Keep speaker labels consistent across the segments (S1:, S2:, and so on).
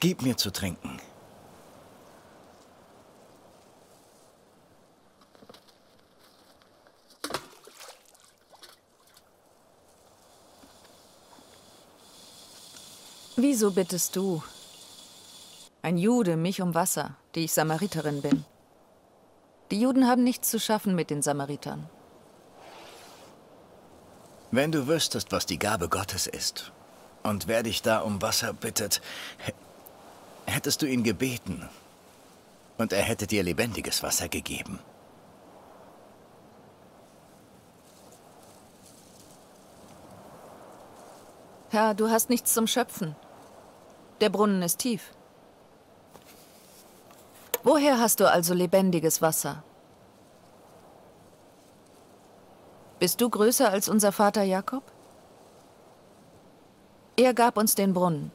S1: Gib mir zu trinken.
S2: Wieso bittest du, ein Jude, mich um Wasser, die ich Samariterin bin? Die Juden haben nichts zu schaffen mit den Samaritern.
S1: Wenn du wüsstest, was die Gabe Gottes ist und wer dich da um Wasser bittet, hättest du ihn gebeten und er hätte dir lebendiges Wasser gegeben.
S2: Herr, du hast nichts zum Schöpfen. Der Brunnen ist tief. Woher hast du also lebendiges Wasser? Bist du größer als unser Vater Jakob? Er gab uns den Brunnen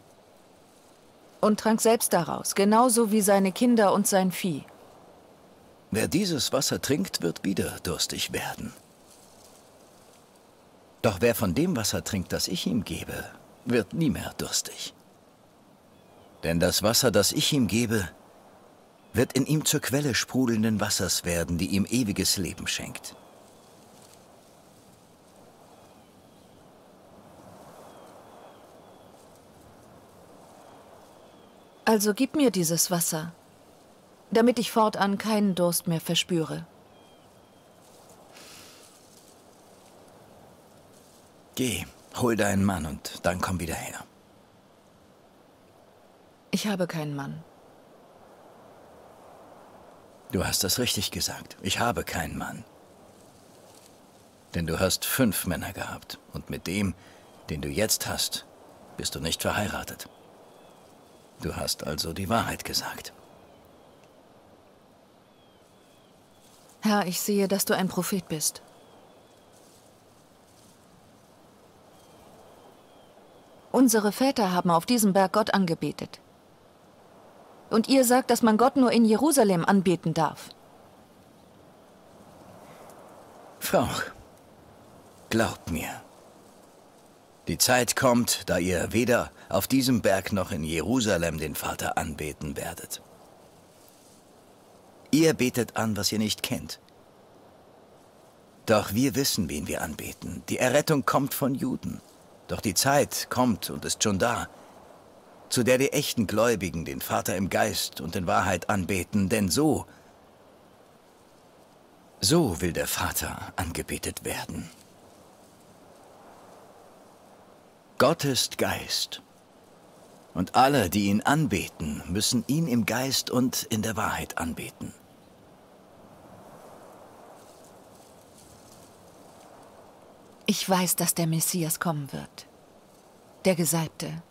S2: und trank selbst daraus, genauso wie seine Kinder und sein Vieh.
S1: Wer dieses Wasser trinkt, wird wieder durstig werden. Doch wer von dem Wasser trinkt, das ich ihm gebe, wird nie mehr durstig. Denn das Wasser, das ich ihm gebe, wird in ihm zur Quelle sprudelnden Wassers werden, die ihm ewiges Leben schenkt.
S2: Also gib mir dieses Wasser, damit ich fortan keinen Durst mehr verspüre.
S1: Geh, hol deinen Mann und dann komm wieder her.
S2: Ich habe keinen Mann.
S1: Du hast das richtig gesagt. Ich habe keinen Mann. Denn du hast fünf Männer gehabt. Und mit dem, den du jetzt hast, bist du nicht verheiratet. Du hast also die Wahrheit gesagt.
S2: Herr, ich sehe, dass du ein Prophet bist. Unsere Väter haben auf diesem Berg Gott angebetet. Und ihr sagt, dass man Gott nur in Jerusalem anbeten darf.
S1: Frau, glaubt mir. Die Zeit kommt, da ihr weder auf diesem Berg noch in Jerusalem den Vater anbeten werdet. Ihr betet an, was ihr nicht kennt. Doch wir wissen, wen wir anbeten. Die Errettung kommt von Juden. Doch die Zeit kommt und ist schon da, zu der die echten Gläubigen den Vater im Geist und in Wahrheit anbeten, denn so, so will der Vater angebetet werden. Gott ist Geist, und alle, die ihn anbeten, müssen ihn im Geist und in der Wahrheit anbeten.
S2: Ich weiß, dass der Messias kommen wird, der Gesalbte.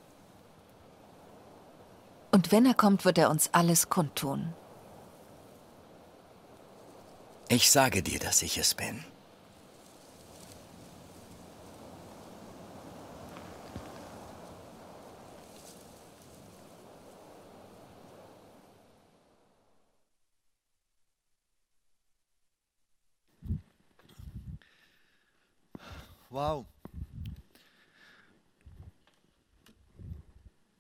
S2: Und wenn er kommt, wird er uns alles kundtun.
S1: Ich sage dir, dass ich es bin.
S3: Wow.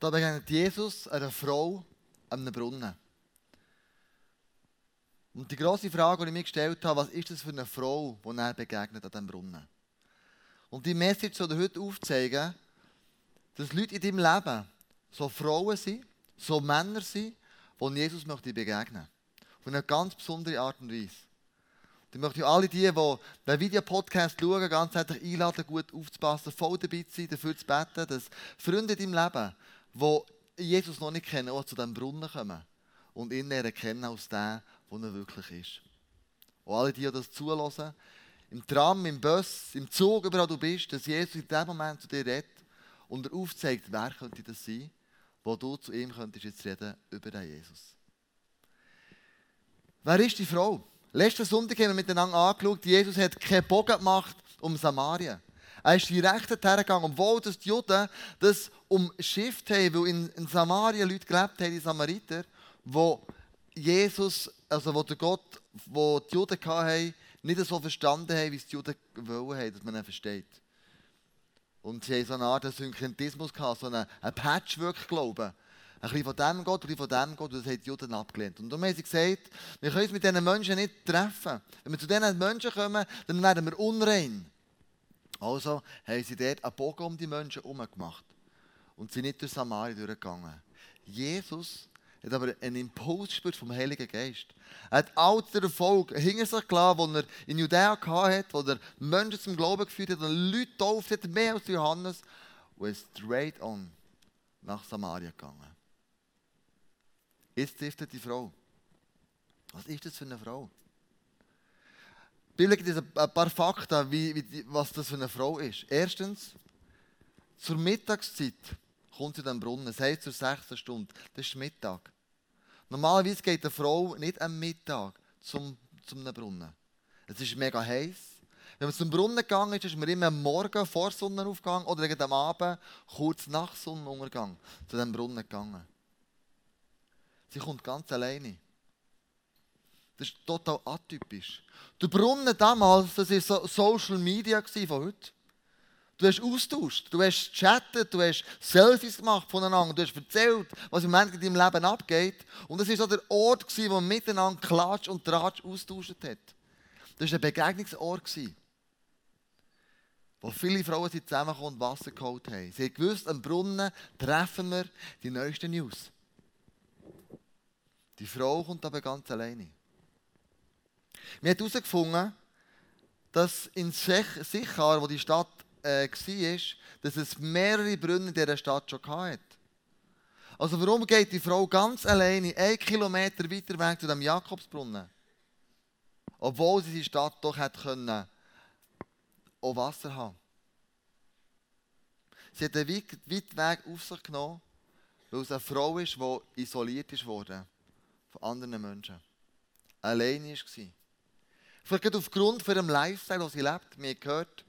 S3: Da begegnet Jesus einer Frau an einem Brunnen. Und die große Frage, die ich mir gestellt habe, was ist das für eine Frau, die er begegnet an diesem Brunnen? Und die Message soll heute aufzeigen, dass Leute in deinem Leben so Frauen sind, so Männer sind, die Jesus möchte begegnen. Auf eine ganz besondere Art und Weise. Ich möchte alle die, die den Videopodcast schauen, ganz herzlich einladen, gut aufzupassen, voll dabei zu sein, dafür zu beten, dass Freunde deinem Leben die Jesus noch nicht kennen, auch zu diesem Brunnen kommen und ihn erkennen als den, der er wirklich ist. Und alle, die, die das zulassen, im Tram, im Bus, im Zug, überall du bist, dass Jesus in dem Moment zu dir redet und er aufzeigt, wer könnte das sein, wo du zu ihm könntest jetzt reden über den Jesus. Wer ist die Frau? Letzten Sonntag haben wir miteinander angeschaut, Jesus hat keinen Bogen gemacht um Samarien. Er ist direkt hergegangen, obwohl das die Juden das umschifft haben, weil in, in Samaria Leute gelebt haben, die Samariter, wo Jesus, also wo der Gott, wo die Juden hatten, nicht so verstanden haben, wie es die Juden wollen haben, dass man ihn versteht. Und sie haben so eine Art Synchretismus gehabt, so einen, einen Patchwork-Glauben. Ein bisschen von dem Gott, ein bisschen von dem Gott. Und das hat die Juden abgelehnt. Und darum haben sie gesagt, wir können uns mit diesen Menschen nicht treffen. Wenn wir zu diesen Menschen kommen, dann werden wir unrein. Also haben sie dort einen Bogen um die Menschen herum gemacht. Und sind nicht durch Samaria durchgegangen. Jesus hat aber einen Impuls gespürt vom Heiligen Geist. Er hat all den Erfolg hinter sich gelassen, den er in Judäa hatte, wo er Menschen zum Glauben geführt hat und Leute getauft hat, mehr als Johannes, und ist straight on nach Samaria gegangen. Jetzt trifft er die Frau. Was ist das für eine Frau? Billig ein paar Fakten, wie, wie, was das für eine Frau ist. Erstens, zur Mittagszeit kommt sie in den Brunnen. Das heisst zur sechsten Stunde. Das ist Mittag. Normalerweise geht eine Frau nicht am Mittag zum, zum Brunnen. Es ist mega heiß. Wenn man zum Brunnen gegangen ist, ist man immer am Morgen vor Sonnenaufgang oder am Abend, kurz nach Sonnenuntergang, zu dem Brunnen gegangen. Sie kommt ganz alleine. Das ist total atypisch. Der Brunnen damals, das war so Social Media von heute. Du hast austauscht, du hast chattet, du hast Selfies gemacht voneinander, du hast erzählt, was im Moment in deinem Leben abgeht. Und das war so der Ort, wo man miteinander Klatsch und Tratsch austauscht hat. Das war ein Begegnungsort, wo viele Frauen zusammengekommen und Wasser geholt haben. Sie haben gewusst, am Brunnen treffen wir die neuesten News. Die Frau kommt aber ganz alleine. Wir haben herausgefunden, dass in Sichar, wo die Stadt äh, war, dass es mehrere Brunnen in dieser Stadt schon hatte. Also warum geht die Frau ganz alleine einen Kilometer weiter weg zu dem Jakobsbrunnen? Obwohl sie die Stadt doch hätte können, auch Wasser haben. Sie hat einen weiten Weg auf sich genommen, weil es eine Frau ist, die isoliert ist von anderen Menschen. Alleine war. Vielleicht aufgrund von ihrem Lifestyle, den sie lebt. Wir haben gehört,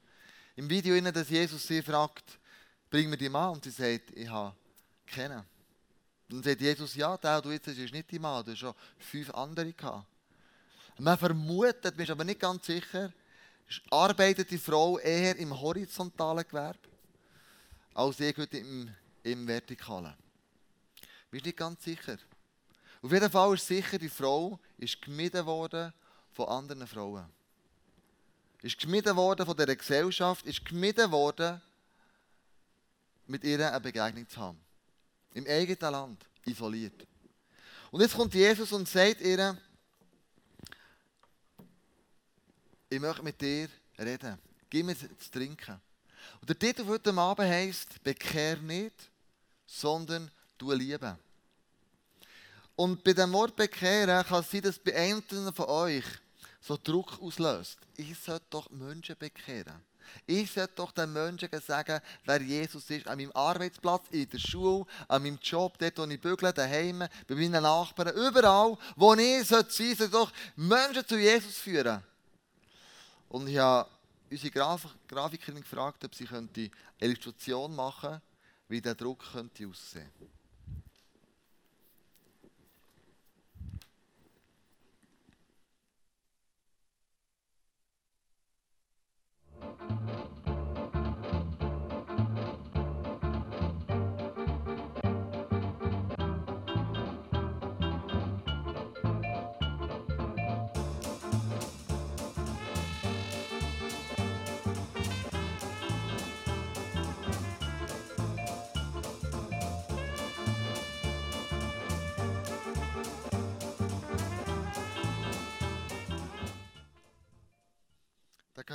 S3: im Video, dass Jesus sie fragt, bring mir die Mann. Und sie sagt, ich habe keinen. Dann sagt Jesus, ja, der du jetzt ist nicht die Mann, du hast schon fünf andere gehabt. Man vermutet, man ist aber nicht ganz sicher, arbeitet die Frau eher im horizontalen Gewerbe als heute im, im vertikalen. Man ist nicht ganz sicher. Auf jeden Fall ist sicher, die Frau ist gemieden worden von anderen Frauen ist gemieden worden von dieser Gesellschaft, ist gemieden worden, mit ihr eine Begegnung zu haben. Im eigenen Land, isoliert. Und jetzt kommt Jesus und sagt ihr, ich möchte mit dir reden. Gib mir zu trinken. Und der Titel heute Abend heisst, bekehr nicht, sondern du lieben. Und bei dem Wort bekehren kann es sein, dass bei einem von euch so Druck auslöst. Ich sollte doch Menschen bekehren. Ich sollte doch den Menschen sagen, wer Jesus ist, an meinem Arbeitsplatz, in der Schule, an meinem Job, dort, wo ich bügle, daheim, bei meinen Nachbarn, überall, wo ich sein sollte, sollte doch Menschen zu Jesus führen. Und ich habe unsere Graf Grafikerin gefragt, ob sie eine Illustration machen könnte, wie der Druck könnte aussehen könnte.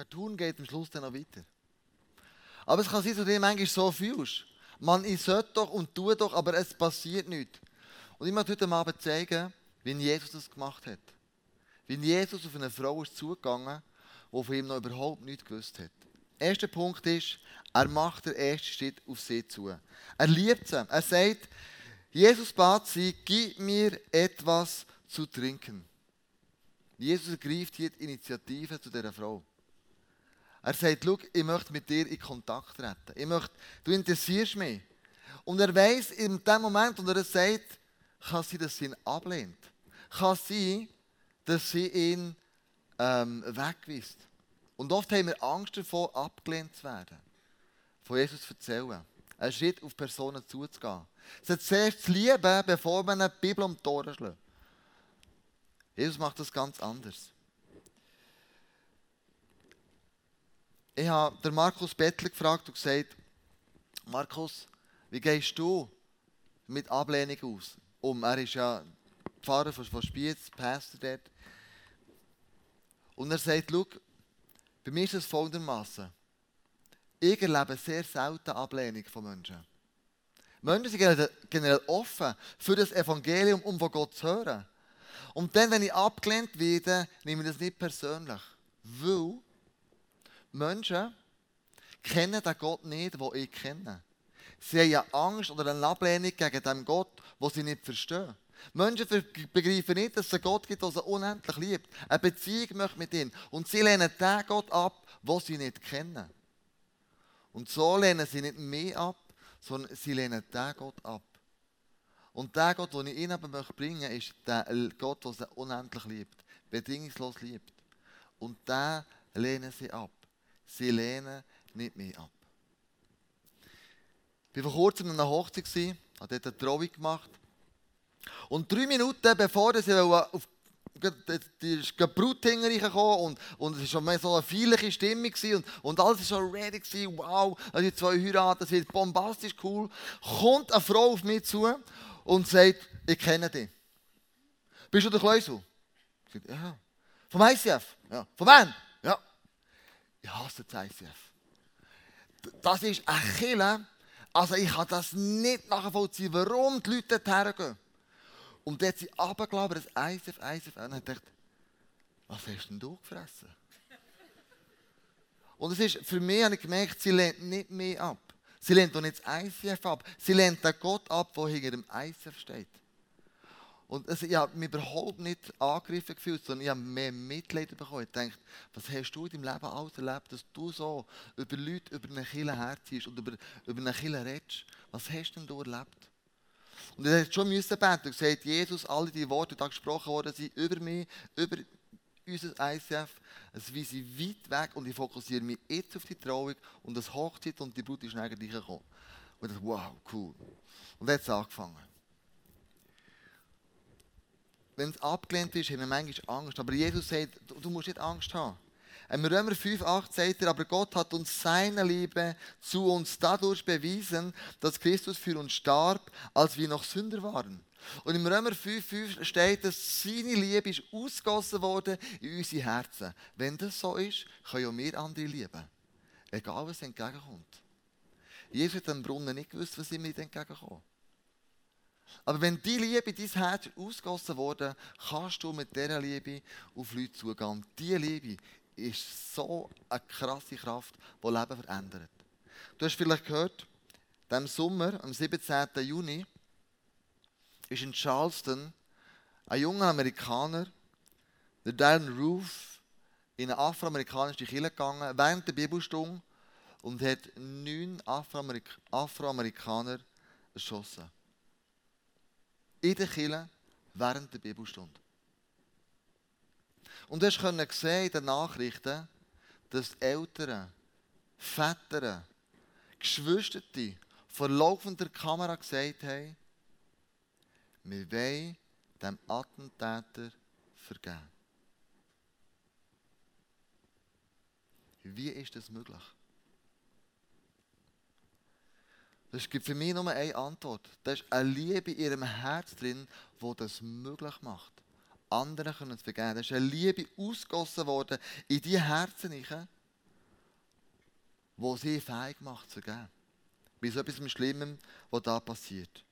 S3: Cartoon geht am Schluss dann noch weiter. Aber es kann sein, dass du dich manchmal so fühlst. Man, ich sollte doch und tue doch, aber es passiert nichts. Und ich möchte heute Abend zeigen, wie Jesus das gemacht hat. Wie Jesus auf eine Frau ist zugegangen, die von ihm noch überhaupt nichts gewusst hat. Erster Punkt ist, er macht den ersten Schritt auf sie zu. Er liebt sie. Er sagt, Jesus bat sie, gib mir etwas zu trinken. Jesus ergreift hier die Initiative zu dieser Frau. Er sagt, schau, ich möchte mit dir in Kontakt treten. Ich möchte, du interessierst mich. Und er weiß in dem Moment, wo er sagt, kann sie, dass sie ihn ablehnt. Kann sein, dass sie ihn ähm, wegweist. Und oft haben wir Angst davor, abgelehnt zu werden. Von Jesus zu erzählen. einen Schritt auf Personen zuzugehen. Hat zuerst zu lieben, bevor man eine Bibel um die Tore schlägt. Jesus macht das ganz anders. Ich habe den Markus Bettler gefragt und gesagt, Markus, wie gehst du mit Ablehnung aus? Um, er ist ja Pfarrer von, von Spiez, Pastor dort. Und er sagt, schau, bei mir ist es folgendermaßen. Ich erlebe sehr selten Ablehnung von Menschen. Menschen sind generell offen für das Evangelium, um von Gott zu hören. Und dann, wenn ich abgelehnt werde, nehme ich das nicht persönlich. Weil Menschen kennen den Gott nicht, den ich kenne. Sie haben Angst oder eine Ablehnung gegen den Gott, den sie nicht verstehen. Menschen begreifen nicht, dass es einen Gott gibt, der sie unendlich liebt. Eine Beziehung möchte mit ihm. Und sie lehnen den Gott ab, den sie nicht kennen. Und so lehnen sie nicht mehr ab, sondern sie lehnen den Gott ab. Und der Gott, den ich ihnen aber möchte bringen ist der Gott, der sie unendlich liebt, bedingungslos liebt. Und den lehnen sie ab. Sie lehnen nicht mehr ab. Ich war vor kurzem an einer Hochzeit, habe dort eine Trauung gemacht. Und drei Minuten bevor sie auf die Brut hinterhergekommen und, und es war schon mehr so eine feierliche Stimmung und, und alles war schon ready gewesen, wow, also die zwei heiraten, das wird bombastisch cool. Kommt eine Frau auf mich zu und sagt, ich kenne dich. Bist du der Kleusel? Ich sage, ja. Vom ICF? Ja. Von wem? Ich hasse das ICF. Das ist ein Killer. Also ich kann das nicht nachvollziehen, warum die Leute dorthin gehen. Und dort sind runtergelabert, das ICF, ICF. Und ich dachte, was hast denn du gefressen? Und es ist, für mich habe ich gemerkt, sie lehnt nicht mehr ab. Sie lehnt doch nicht das ICF ab. Sie lehnt den Gott ab, der hinter dem ICF steht. Und also, ich habe mich überhaupt nicht angegriffen gefühlt, sondern ich habe mehr Mitleid bekommen. Ich dachte, was hast du in deinem Leben alles erlebt, dass du so über Leute, über eine Kille herziehst und über, über eine Kille redest? Was hast denn du erlebt? Und er hat schon müssen beten und gesagt, Jesus, alle die Worte, die gesprochen worden sind, über mich, über unser ICF, es weise weit weg und ich fokussiere mich jetzt auf die Trauung und das Hochzeit und die Brut ist eigentlich gekommen. Und ich dachte, wow, cool. Und dann hat es angefangen. Wenn es abgelehnt ist, haben wir manchmal Angst. Aber Jesus sagt, du musst nicht Angst haben. Im Römer 5,8 sagt er, aber Gott hat uns seine Liebe zu uns dadurch bewiesen, dass Christus für uns starb, als wir noch Sünder waren. Und im Römer 5,5 steht, dass seine Liebe ist ausgossen worden in unsere Herzen. Wenn das so ist, können auch wir andere lieben. Egal, was entgegenkommt. Jesus hat am Brunnen nicht gewusst, was ihm entgegenkommt. Aber wenn die Liebe in dein Herz ausgossen wurde, kannst du mit dieser Liebe auf Leute zugehen. Diese Liebe ist so eine krasse Kraft, die Leben verändert. Du hast vielleicht gehört, im Sommer, am 17. Juni, ist in Charleston ein junger Amerikaner, der Darren Roof, in eine afroamerikanische Kirche gegangen, während der Bibelstunde und hat neun Afroamerik Afroamerikaner erschossen. In der Kirche während der Bibelstunde. Und du hast sehen in den Nachrichten, dass Eltern, Väter, Geschwister vor laufender Kamera gesagt haben, wir wollen dem Attentäter vergeben. Wie ist das möglich? Es gibt für mich nur eine Antwort. Da ist eine Liebe in ihrem Herz drin, die das möglich macht. Andere können es vergeben. Da ist eine Liebe ausgossen worden in die Herzen, wo sie fähig macht zu vergeben. Bei so etwas Schlimmem, was da passiert.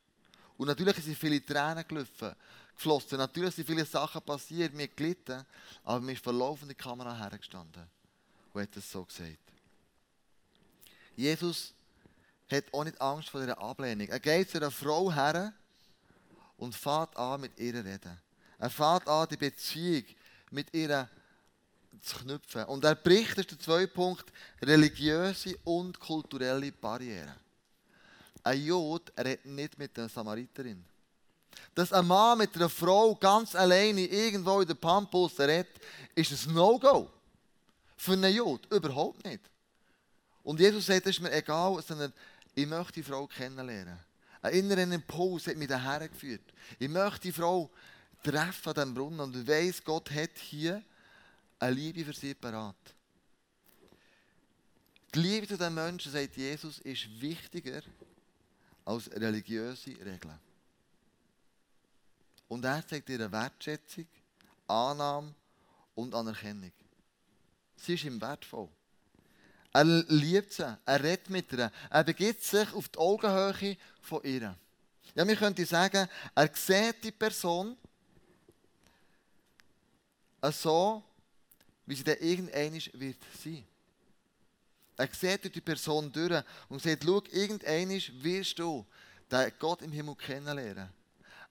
S3: Und natürlich sind viele Tränen geflossen. Natürlich sind viele Sachen passiert, mir gelitten. Aber mir ist vor laufender Kamera hergestanden und hat es so gesagt. Jesus hat auch nicht Angst vor dieser Ablehnung. Er geht zu einer Frau her und fährt an, mit ihr zu reden. Er fährt an, die Beziehung mit ihr zu knüpfen. Und er bricht, das ist der zweite Punkt, religiöse und kulturelle Barrieren. Ein Jod redet nicht mit einer Samariterin. Dass ein Mann mit einer Frau ganz alleine irgendwo in der Pampus redet, ist ein No-Go. Für einen Jod überhaupt nicht. Und Jesus sagt, es ist mir egal, sondern ich möchte die Frau kennenlernen. Ein innerer Impuls hat mich daher geführt. Ich möchte die Frau treffen an diesem Brunnen und weiss, Gott hat hier eine Liebe für sie parat. Die Liebe zu den Menschen, sagt Jesus, ist wichtiger als religiöse Regeln. Und er zeigt ihr Wertschätzung, Annahme und Anerkennung. Sie ist ihm wertvoll. Er liebt sie, er redet mit ihr, er begibt sich auf die Augenhöhe von ihr. Ja, wir könnten sagen, er sieht die Person so, wie sie dann irgendwann wird. Er sieht durch die Person durch und sagt, schau, irgendwann wirst du den Gott im Himmel kennenlernen.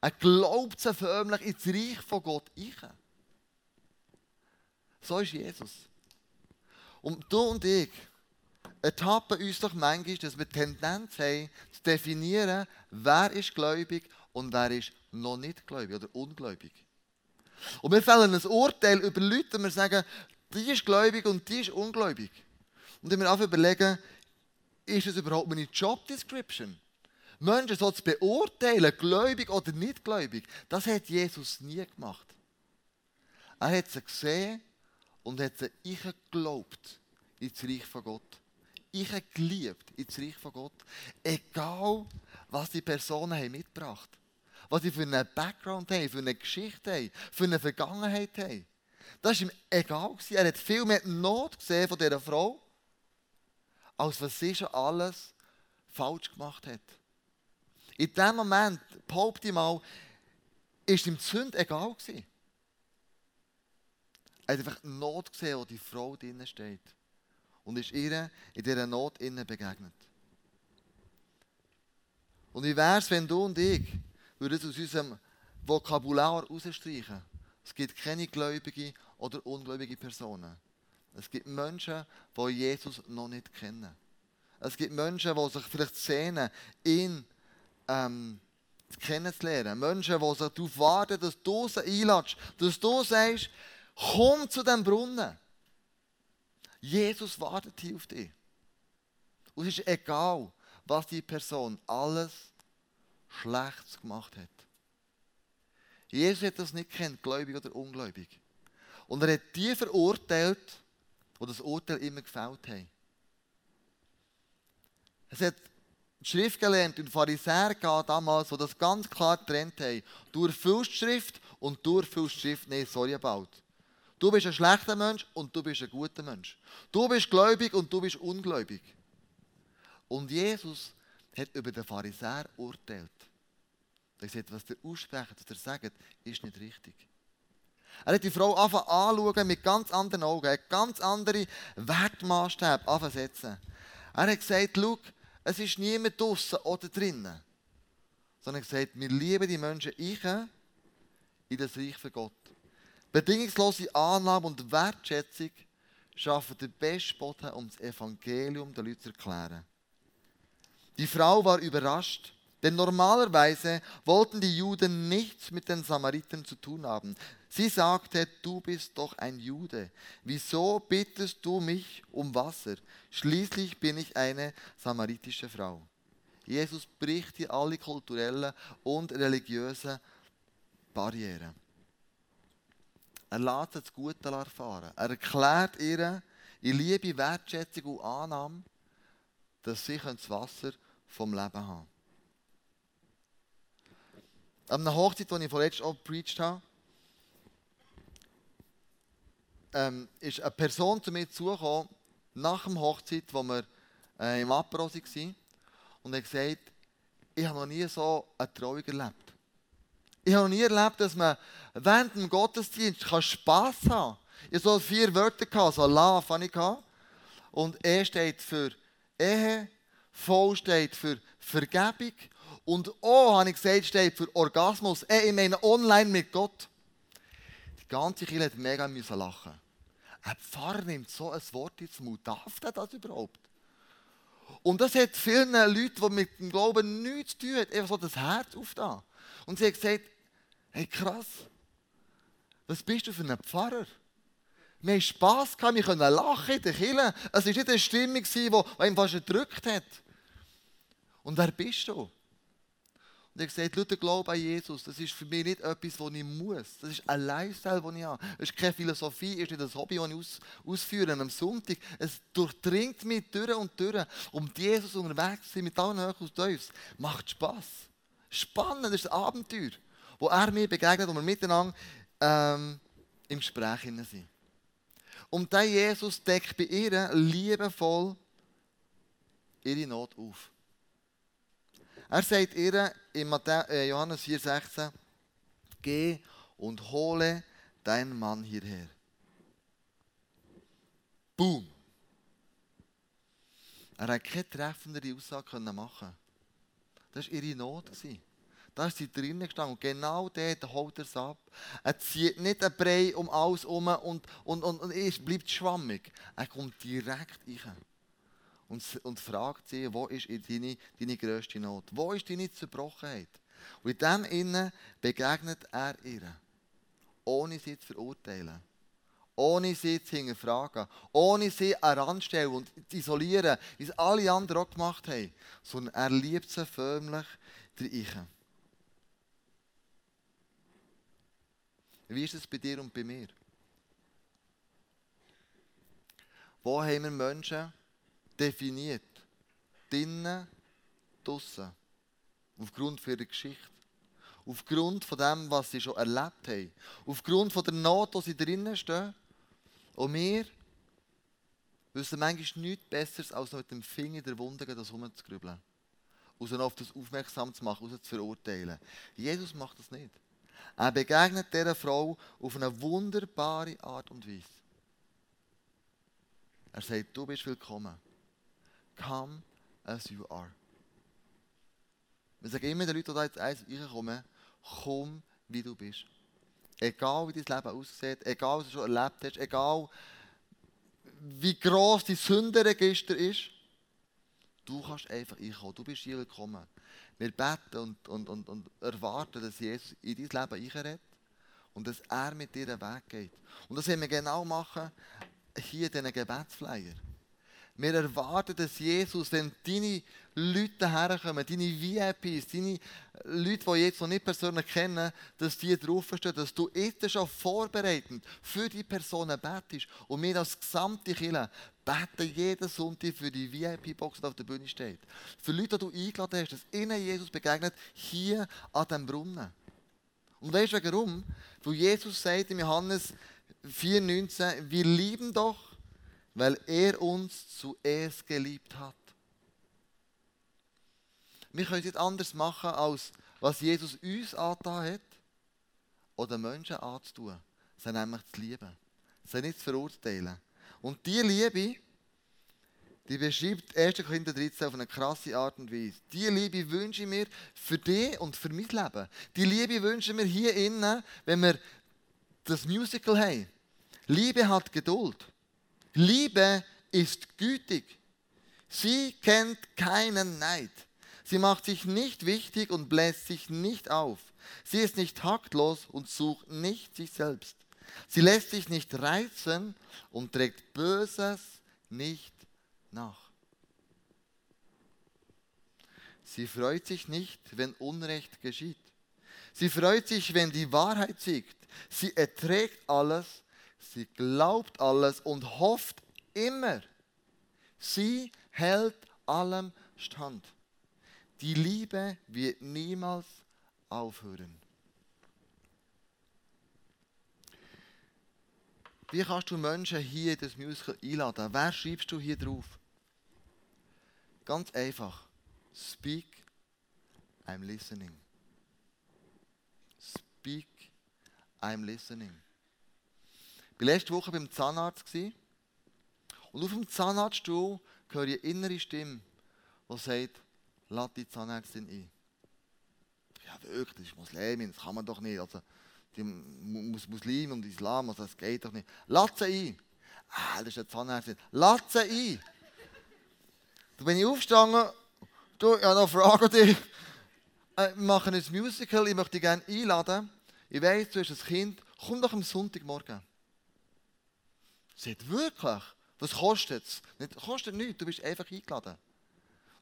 S3: Er glaubt so förmlich ins Reich von Gott ein. So ist Jesus. Und du und ich ertappen uns doch manchmal, dass wir Tendenz haben, zu definieren, wer ist gläubig und wer ist noch nicht gläubig oder ungläubig. Und wir fällen ein Urteil über Leute und wir sagen, die ist gläubig und die ist ungläubig. Und wenn wir einfach überlegen, ist es überhaupt meine Job Description? Menschen so zu beurteilen, gläubig oder nicht gläubig, das hat Jesus nie gemacht. Er hat sie gesehen und hat sie geglaubt ins Reich von Gott. Ich habe geliebt ins Reich von Gott. Egal, was die Personen haben mitgebracht was sie für einen Background haben, für eine Geschichte haben, für eine Vergangenheit haben. Das war ihm egal. Er hat viel mehr Not gesehen von dieser Frau, als was sie schon alles falsch gemacht hat. In dem Moment, behaupte ich mal, ist ihm die Sünde egal gewesen. Er hat einfach Not gesehen, wo die Frau drinnen steht. Und ist ihr in dieser Not innen begegnet. Und wie wäre es, wenn du und ich würde es aus unserem Vokabular rausstreichen. Es gibt keine gläubige oder ungläubige Personen. Es gibt Menschen, die Jesus noch nicht kennen. Es gibt Menschen, die sich vielleicht sehnen, ihn ähm, kennenzulernen. Menschen, die sich darauf warten, dass du sie einladest, dass du sagst, komm zu dem Brunnen. Jesus wartet hier auf dich. Und es ist egal, was die Person alles Schlechtes gemacht hat. Jesus hat das nicht kennt, gläubig oder ungläubig. Und er hat die verurteilt, die das Urteil immer gefällt haben. Es hat die Schrift gelernt und Pharisäer damals, die das ganz klar getrennt haben. Du erfüllst die Schrift und du erfüllst die Schrift. Nein, sorry about. Du bist ein schlechter Mensch und du bist ein guter Mensch. Du bist gläubig und du bist ungläubig. Und Jesus hat über den Pharisäer urteilt. Er hat gesagt, was der aussprechen, was der sagt, ist nicht richtig. Er hat die Frau anfangen anschauen mit ganz anderen Augen, er hat ganz andere Wertmaßstäbe ansetzen. Er hat gesagt, schau, es ist niemand draußen oder drinnen. Sondern er hat gesagt, wir lieben die Menschen ich in das Reich von Gott. Bedingungslose Annahme und Wertschätzung schaffen den besten Boden, um das Evangelium den Leuten zu erklären. Die Frau war überrascht, denn normalerweise wollten die Juden nichts mit den Samaritern zu tun haben. Sie sagte, du bist doch ein Jude. Wieso bittest du mich um Wasser? Schließlich bin ich eine samaritische Frau. Jesus bricht hier alle kulturellen und religiösen Barrieren. Er lässt das Gute erfahren. Er erklärt ihr in Liebe, Wertschätzung und Annahme, dass sie das Wasser vom Leben haben An einer Hochzeit, die ich vorletzt auch gepredigt habe, ähm, ist eine Person zu mir zugekommen, nach der Hochzeit, wo wir äh, im Apero waren, und hat gesagt, ich habe noch nie so eine Trauung erlebt. Ich habe nie erlebt, dass man während dem Gottesdienst Spass haben kann. Ich hatte vier Wörter, so Love hatte ich. Und E steht für Ehe, V steht für Vergebung und O, habe ich gesagt, steht für Orgasmus. E, ich meine online mit Gott. Die ganze Kirche hat mega müssen lachen. Ein Pfarrer nimmt so ein Wort ins Mund. Darf der das überhaupt? Und das hat vielen Leuten, die mit dem Glauben nichts zu tun haben, einfach so das Herz aufgetan. Und sie hat gesagt, hey krass, was bist du für ein Pfarrer? Wir hatten Spass, wir können lachen in der Kirche. Es war nicht eine Stimmung, die einem fast erdrückt hat. Und wer bist du? Und hat gesagt, der Glaube an Jesus, das ist für mich nicht etwas, das ich muss. Das ist ein Lifestyle, den ich habe. Es ist keine Philosophie, es ist nicht ein Hobby, das ich aus, ausführe am Sonntag. Es durchdringt mich durch und durch. Um Jesus unterwegs zu sein, mit allen Höhen und Tiefs, macht Spass. Spannend, das ist ein Abenteuer, wo er mir begegnet und wir miteinander ähm, im Gespräch sind. Und der Jesus deckt bei ihr liebevoll ihre Not auf. Er sagt ihr in äh, Johannes 4,16: Geh und hole deinen Mann hierher. Boom! Er hat keine treffendere Aussage machen Das war ihre Not. Da ist sie drinnen gestanden. Und genau dort holt er es ab. Er zieht nicht einen Brei um alles herum und, und, und, und ist, bleibt schwammig. Er kommt direkt rein und, und fragt sie, wo ist deine, deine grösste Not? Wo ist deine Zerbrochenheit? Und in dem Innen begegnet er ihr, ohne sie zu verurteilen, ohne sie zu hinterfragen, ohne sie heranzustellen und zu isolieren, wie es alle anderen auch gemacht haben, sondern er liebt sie förmlich drin. Wie ist es bei dir und bei mir? Wo haben wir Menschen, definiert. Drinnen, draussen. Aufgrund ihrer Geschichte. Aufgrund von dem, was sie schon erlebt haben. Aufgrund von der Not, die sie drinnen stehen. Und wir wissen manchmal nichts Besseres, als mit dem Finger der Wunde das herumzugrübeln. Und auf das aufmerksam zu machen, zu verurteilen. Jesus macht das nicht. Er begegnet dieser Frau auf eine wunderbare Art und Weise. Er sagt, du bist willkommen. Come as you are. Wir sagen immer den Leuten, die da jetzt reinkommen, komm, wie du bist. Egal, wie dein Leben aussieht, egal, was du schon erlebt hast, egal, wie gross dein Sündenregister ist, du kannst einfach reinkommen. Du bist hier willkommen. Wir beten und, und, und, und erwarten, dass Jesus in dein Leben reinredet und dass er mit dir den Weg geht. Und das werden wir genau machen hier in diesen Gebetsflyer. Wir erwarten, dass Jesus, wenn deine Leute herkommen, deine VIPs, deine Leute, die jetzt noch nicht persönlich kennen, dass die draufstehen, dass du jetzt schon vorbereitend für die Personen betest. Und wir als gesamte Kirche beten jeden Sonntag für die VIP-Box, die auf der Bühne steht. Für Leute, die du eingeladen hast, dass ihnen Jesus begegnet, hier an diesem Brunnen. Und weißt du warum? Weil Jesus sagt in Johannes 4,19, wir lieben doch weil er uns zuerst geliebt hat. Wir können es nicht anders machen, als was Jesus uns angetan hat, oder Menschen anzutun. Sie nämlich zu lieben. Sie nicht zu verurteilen. Und die Liebe, die beschreibt 1. Korinther 13 auf eine krasse Art und Weise. Die Liebe wünsche ich mir für dich und für mein Leben. Die Liebe wünsche ich mir hier innen, wenn wir das Musical haben. Liebe hat Geduld. Liebe ist gütig. Sie kennt keinen Neid. Sie macht sich nicht wichtig und bläst sich nicht auf. Sie ist nicht taktlos und sucht nicht sich selbst. Sie lässt sich nicht reizen und trägt Böses nicht nach. Sie freut sich nicht, wenn Unrecht geschieht. Sie freut sich, wenn die Wahrheit siegt. Sie erträgt alles Sie glaubt alles und hofft immer. Sie hält allem stand. Die Liebe wird niemals aufhören. Wie kannst du Menschen hier in das Musical einladen? Wer schreibst du hier drauf? Ganz einfach. Speak, I'm listening. Speak, I'm listening. Ich war letzte Woche beim Zahnarzt. Und auf dem Zahnarztstuhl höre ich eine innere Stimme, die sagt, lass die Zahnärztin ein. Ja, wirklich, das ist Muslimin, das kann man doch nicht. Also, die Muslim und Islam, also das geht doch nicht. Sie ein. Ah, das ist eine Zahnärztin. Sie ein. Da bin ich aufgestanden, du, ich habe noch eine Frage an dich. Äh, wir machen ein Musical, ich möchte dich gerne einladen. Ich weiss, du hast ein Kind, komm doch am Sonntagmorgen. Sie sagt, wirklich? Was kostet es? Kostet nichts, du bist einfach eingeladen.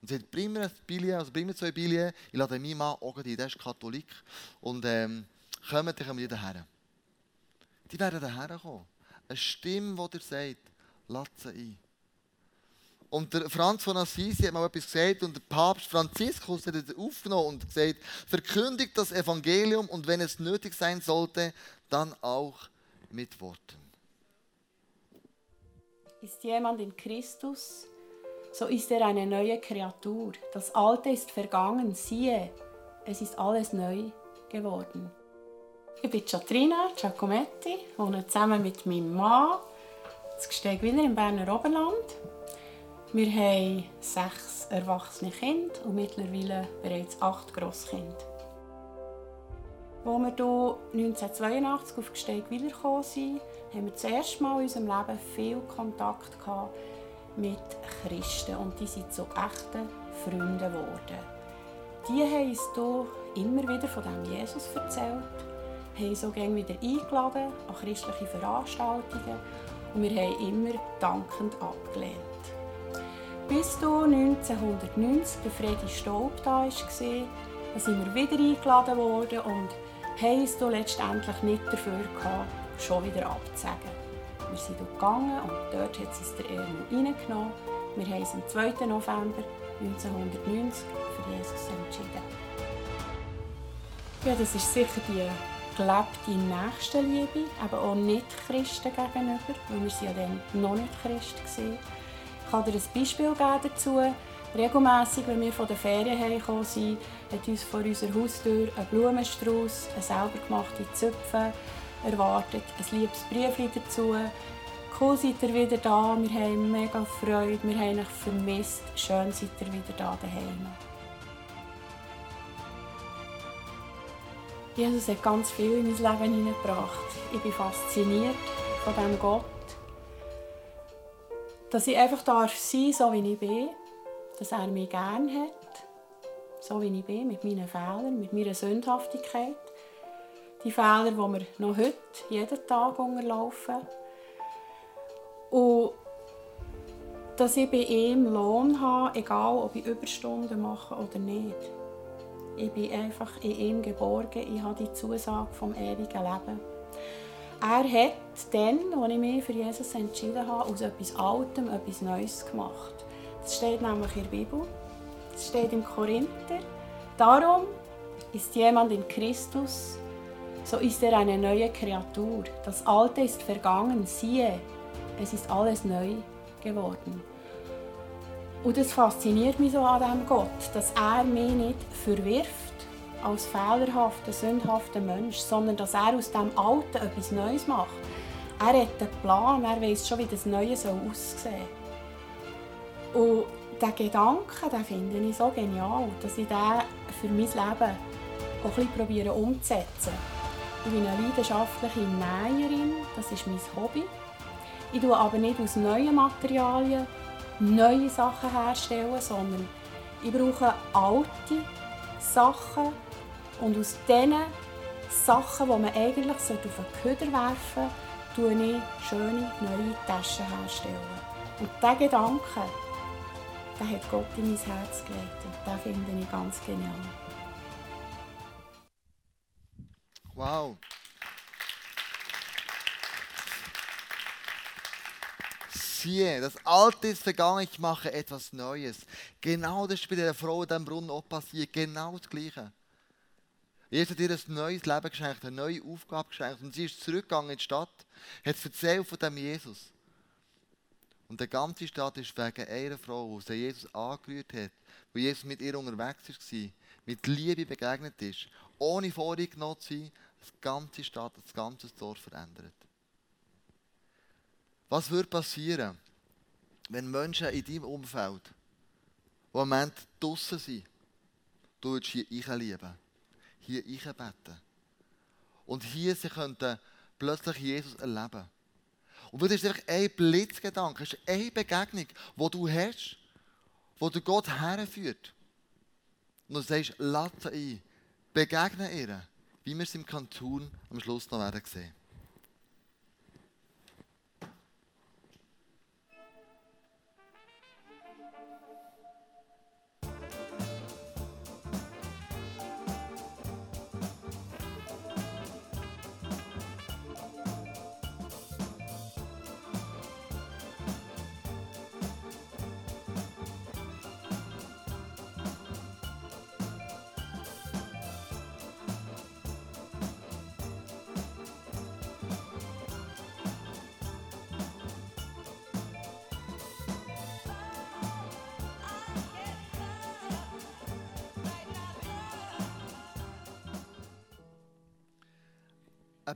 S3: Und sie sagt, bring mir ein Billet, also bring mir zwei Billets, ich lade meinen Mann auch ein, der ist Katholik. Und ähm, kommt, dann kommen die daher. Die werden daher kommen. Eine Stimme, die dir sagt, lass sie ein. Und der Franz von Assisi hat mal etwas gesagt und der Papst Franziskus hat es aufgenommen und gesagt, verkündigt das Evangelium und wenn es nötig sein sollte, dann auch mit Worten.
S4: Ist jemand in Christus, so ist er eine neue Kreatur. Das Alte ist vergangen, siehe, es ist alles neu geworden. Ich bin Chatrina Giacometti, wohne zusammen mit meinem Mann das Gesteg wieder im Berner Oberland. Wir haben sechs erwachsene Kinder und mittlerweile bereits acht Grosskinder. Als wir hier 1982 auf Gesteg wiedergekommen sind, haben wir das erste Mal in unserem Leben viel Kontakt mit Christen und die sind zu echten Freunden geworden. Die haben uns hier immer wieder von dem Jesus erzählt, haben so gerne wieder eingeladen an christliche Veranstaltungen und wir haben immer dankend abgelehnt. Bis du 1990 der Freddy Staub da war, sind wir wieder eingeladen worden und haben es letztendlich nicht dafür gehabt, schon wieder abzusagen. Wir sind gegangen und dort hat es der Erno reingenommen. Wir haben uns am 2. November 1990 für Jesus entschieden. Ja, das ist sicher die gelebte Nächstenliebe, aber auch nicht Christen gegenüber, weil wir ja dann noch nicht Christen waren. Ich kann dir ein Beispiel geben dazu. Regelmässig, wenn wir von der Ferien heimgekommen sind, hat uns vor unserer Haustür ein Blumenstrauß, eine selber gemachte Zöpfe erwartet, ein liebes Brief dazu. Cool seid ihr wieder da, wir haben mega Freude, wir haben euch vermisst. Schön seid ihr wieder da daheim. Jesus hat ganz viel in mein Leben hineingebracht. Ich bin fasziniert von diesem Gott. Dass ich einfach darf sein so wie ich bin. Dass er mich gerne hat. So wie ich bin, mit meinen Fehlern, mit meiner Sündhaftigkeit. Die Fehler, die wir noch heute, jeden Tag unterlaufen. Und dass ich bei ihm Lohn habe, egal ob ich Überstunden mache oder nicht. Ich bin einfach in ihm geborgen. Ich habe die Zusage vom ewigen Leben. Er hat dann, als ich mich für Jesus entschieden habe, aus etwas Altem etwas Neues gemacht. Das steht nämlich in der Bibel. Das steht im Korinther. Darum ist jemand in Christus, so ist er eine neue Kreatur. Das Alte ist vergangen, siehe, es ist alles neu geworden. Und das fasziniert mich so an diesem Gott, dass er mich nicht verwirft als fehlerhafter, sündhafter Mensch, sondern dass er aus dem Alten etwas Neues macht. Er hat einen Plan, er weiß schon, wie das Neue aussehen soll. Und diesen Gedanken den finde ich so genial, dass ich den für mein Leben auch ein bisschen umzusetzen. Ich bin eine leidenschaftliche Näherin, das ist mein Hobby. Ich tue aber nicht aus neuen Materialien neue Sachen herstellen, sondern ich brauche alte Sachen und aus diesen Sachen, die man eigentlich auf den Köder werfen sollte, tue ich schöne neue Taschen herstellen. Und diesen Gedanken, den hat Gott in mein Herz gelegt und den finde ich ganz genial.
S3: Wow. Siehe, das Alte ist vergangen, ich mache etwas Neues. Genau das ist bei der Frau in diesem Brunnen auch passiert. Genau das Gleiche. Jesus hat ihr ein neues Leben geschenkt, eine neue Aufgabe geschenkt. Und sie ist zurückgegangen in die Stadt, hat erzählt von dem Jesus. Und die ganze Stadt ist wegen einer Frau, die Jesus angerührt hat, wo Jesus mit ihr unterwegs war, mit Liebe begegnet ist, ohne vorgenommen zu sein, die ganze Stadt, das ganze Dorf verändert. Was würde passieren, wenn Menschen in deinem Umfeld, die im Moment draußen sind, du würdest hier lieben, hier beten und hier sie könnten plötzlich Jesus erleben. Und das ist einfach ein Blitzgedanke, ist eine Begegnung, die du hast, wo du Gott herführt. Und du sagst, lass sie ein, begegne ihr, wie wir es im Kanton am Schluss noch werden sehen.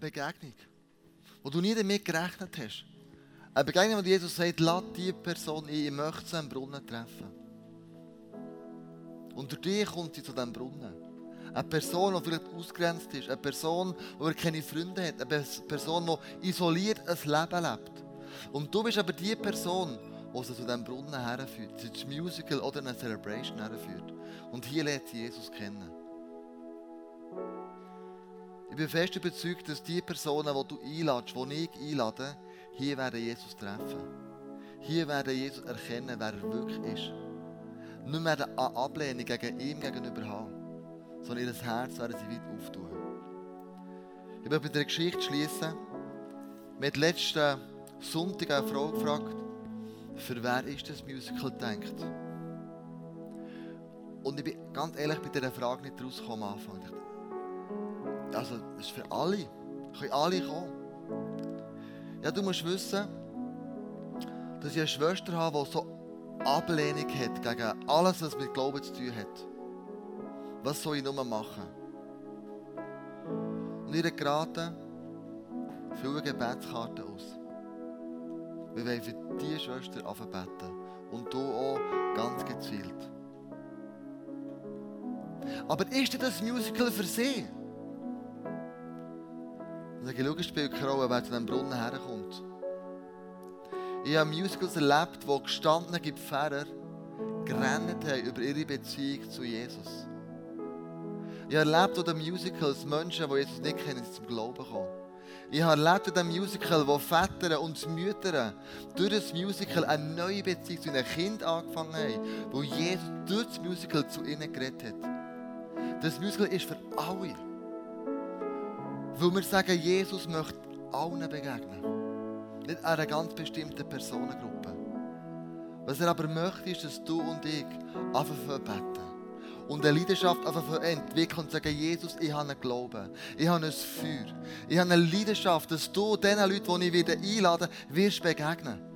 S3: Begegnung, wo du nie damit gerechnet hast. Eine Begegnung, wo Jesus sagt, lass diese Person ein, ich möchte sie am Brunnen treffen. Und durch dich kommt sie zu diesem Brunnen. Eine Person, die vielleicht ausgrenzt ist. Eine Person, die keine Freunde hat. Eine Person, die isoliert ein Leben lebt. Und du bist aber die Person, die sie zu diesem Brunnen herführt. Sie ein Musical oder eine Celebration herführt. Und hier lernt sie Jesus kennen. Ich bin fest überzeugt, dass die Personen, die du einladest, die ich einlade, hier werden Jesus treffen. Hier werden Jesus erkennen, wer er wirklich ist. Nicht mehr eine Ablehnung gegen ihm gegenüber haben, sondern ihr Herz werden sie weit auftun. Ich möchte mit einer Geschichte schließen. Haben letzten Sonntag eine Frau gefragt, für wer ist das Musical gedacht? Und ich bin ganz ehrlich bei dieser Frage nicht rausgekommen am Anfang. Also, das ist für alle. Können alle kommen. Ja, du musst wissen, dass ich eine Schwester habe, die so Ablehnung hat gegen alles, was mit Glauben zu tun hat. Was soll ich nur machen? Und ihr geraten, viele Gebetskarten aus. Wir wollen für diese Schwester anbeten. Und du auch ganz gezielt. Aber ist das Musical für sie? Und dann schau, spielt keine Rolle, wer zu diesem Brunnen herkommt. Ich habe Musicals erlebt, wo gestandene Pfarrer gerannt haben über ihre Beziehung zu Jesus. Ich habe erlebt in den Musicals Menschen, die Jesus nicht kennen, zum Glauben kommen. Ich habe erlebt in diesem Musical, wo Väter und Mütter durch das Musical eine neue Beziehung zu ihren Kind angefangen haben, wo Jesus durch das Musical zu ihnen geredet hat. Das Musical ist für alle. Weil wir sagen, Jesus möchte allen begegnen. Nicht einer ganz bestimmten Personengruppe. Was er aber möchte, ist, dass du und ich anfangen beten. Und eine Leidenschaft entwickeln und sagen, Jesus, ich habe einen Glauben. Ich habe ein Feuer. Ich habe eine Leidenschaft, dass du den Leuten, die ich wieder einladen wirst begegnen.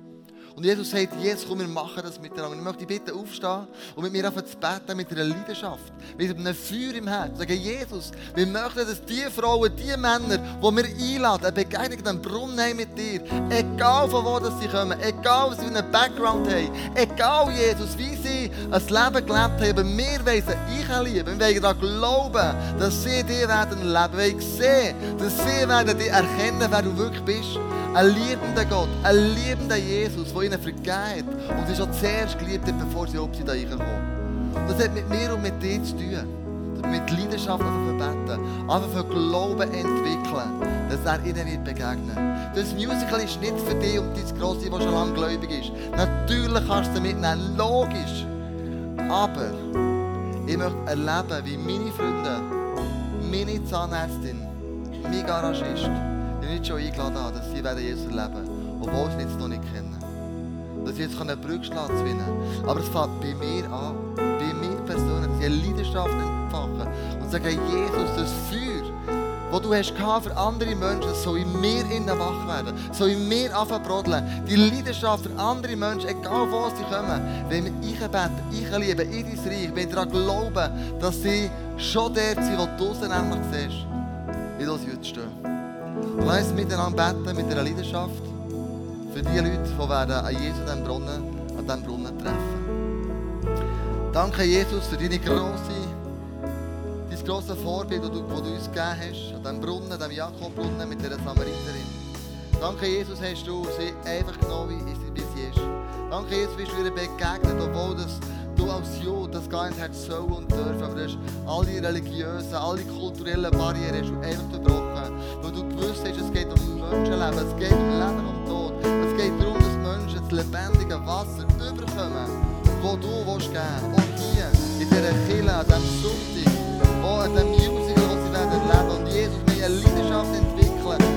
S3: Und Jesus sagt, Jesus, komm, wir machen das miteinander. Ich möchte dich bitten, aufstehen und mit mir anfangen zu beten, mit einer Leidenschaft, mit einem Feuer im Herzen. Sagen, Jesus, wir möchten, dass die Frauen, die Männer, die wir einladen, eine Begegnung am Brunnen haben mit dir, egal von wo sie kommen, egal was sie für einen Background haben, egal, Jesus, wie sie ein Leben gelebt haben, wir wollen sie ich lieben. Wir wollen daran glauben, dass sie dir werden leben. Wir wollen sehen, dass sie werden dir erkennen, wer du wirklich bist. Ein liebender Gott, ein liebender Jesus, der ihnen vergeht und sie schon zuerst geliebt hat, bevor sie überhaupt da reinkommen. Und das hat mit mir und mit dir zu tun. Mit Leidenschaft einfach beten, einfach für Glauben entwickeln, dass er ihnen wird begegnen Das Musical ist nicht für dich und dein Grosse, das schon lange gläubig ist. Natürlich kannst du es mitnehmen, logisch. Aber ich möchte erleben, wie meine Freunde, meine Zahnärztin, mein Garagist, die nicht schon eingeladen haben, dass sie werden Jesus erleben obwohl sie es noch nicht kennen. Dass sie jetzt eine Brückschlag gewinnen können. Aber es fängt bei mir an, bei mir persönlich, dass eine Leidenschaft entfachen und sagen, Jesus, das Feuer, das du hast für andere Menschen, soll in mir innen wach werden, soll in mir anfangen. Die Leidenschaft für andere Menschen, egal wo sie kommen, wenn ich beten, ich liebe, in dein Reich, wenn daran glauben, dass sie schon dort sind, wo du sie nämlich siehst, Uns miteinander beten mit einer Leidenschaft für die Leute, die an Jesus an Brunnen, an diesem treffen. Danke, Jesus, für deine grosse, dein grosse Vorbild, das du, das du uns gegeben hast, an diesem Brunnen, an diesem Jakobbrunnen mit dieser Samariterin. Danke, Jesus, hast du sie einfach genommen, wie sie ist. Danke, Jesus, bist du ihr begegnet, obwohl das du als Jude das gar nicht hättest sollen und dürfen, aber du hast all die religiösen, all die kulturellen Barrieren einfach verbrochen, geht um Menschenleben, es geht um Leben und Tod. Es geht darum, dass Menschen das lebendige Wasser überkommen, wo du willst geben willst. Und hier, in dieser Kille, an diesem Sonntag, auch an diesem Musical, wo sie leben werden. Und Jesus, wir eine Leidenschaft entwickeln.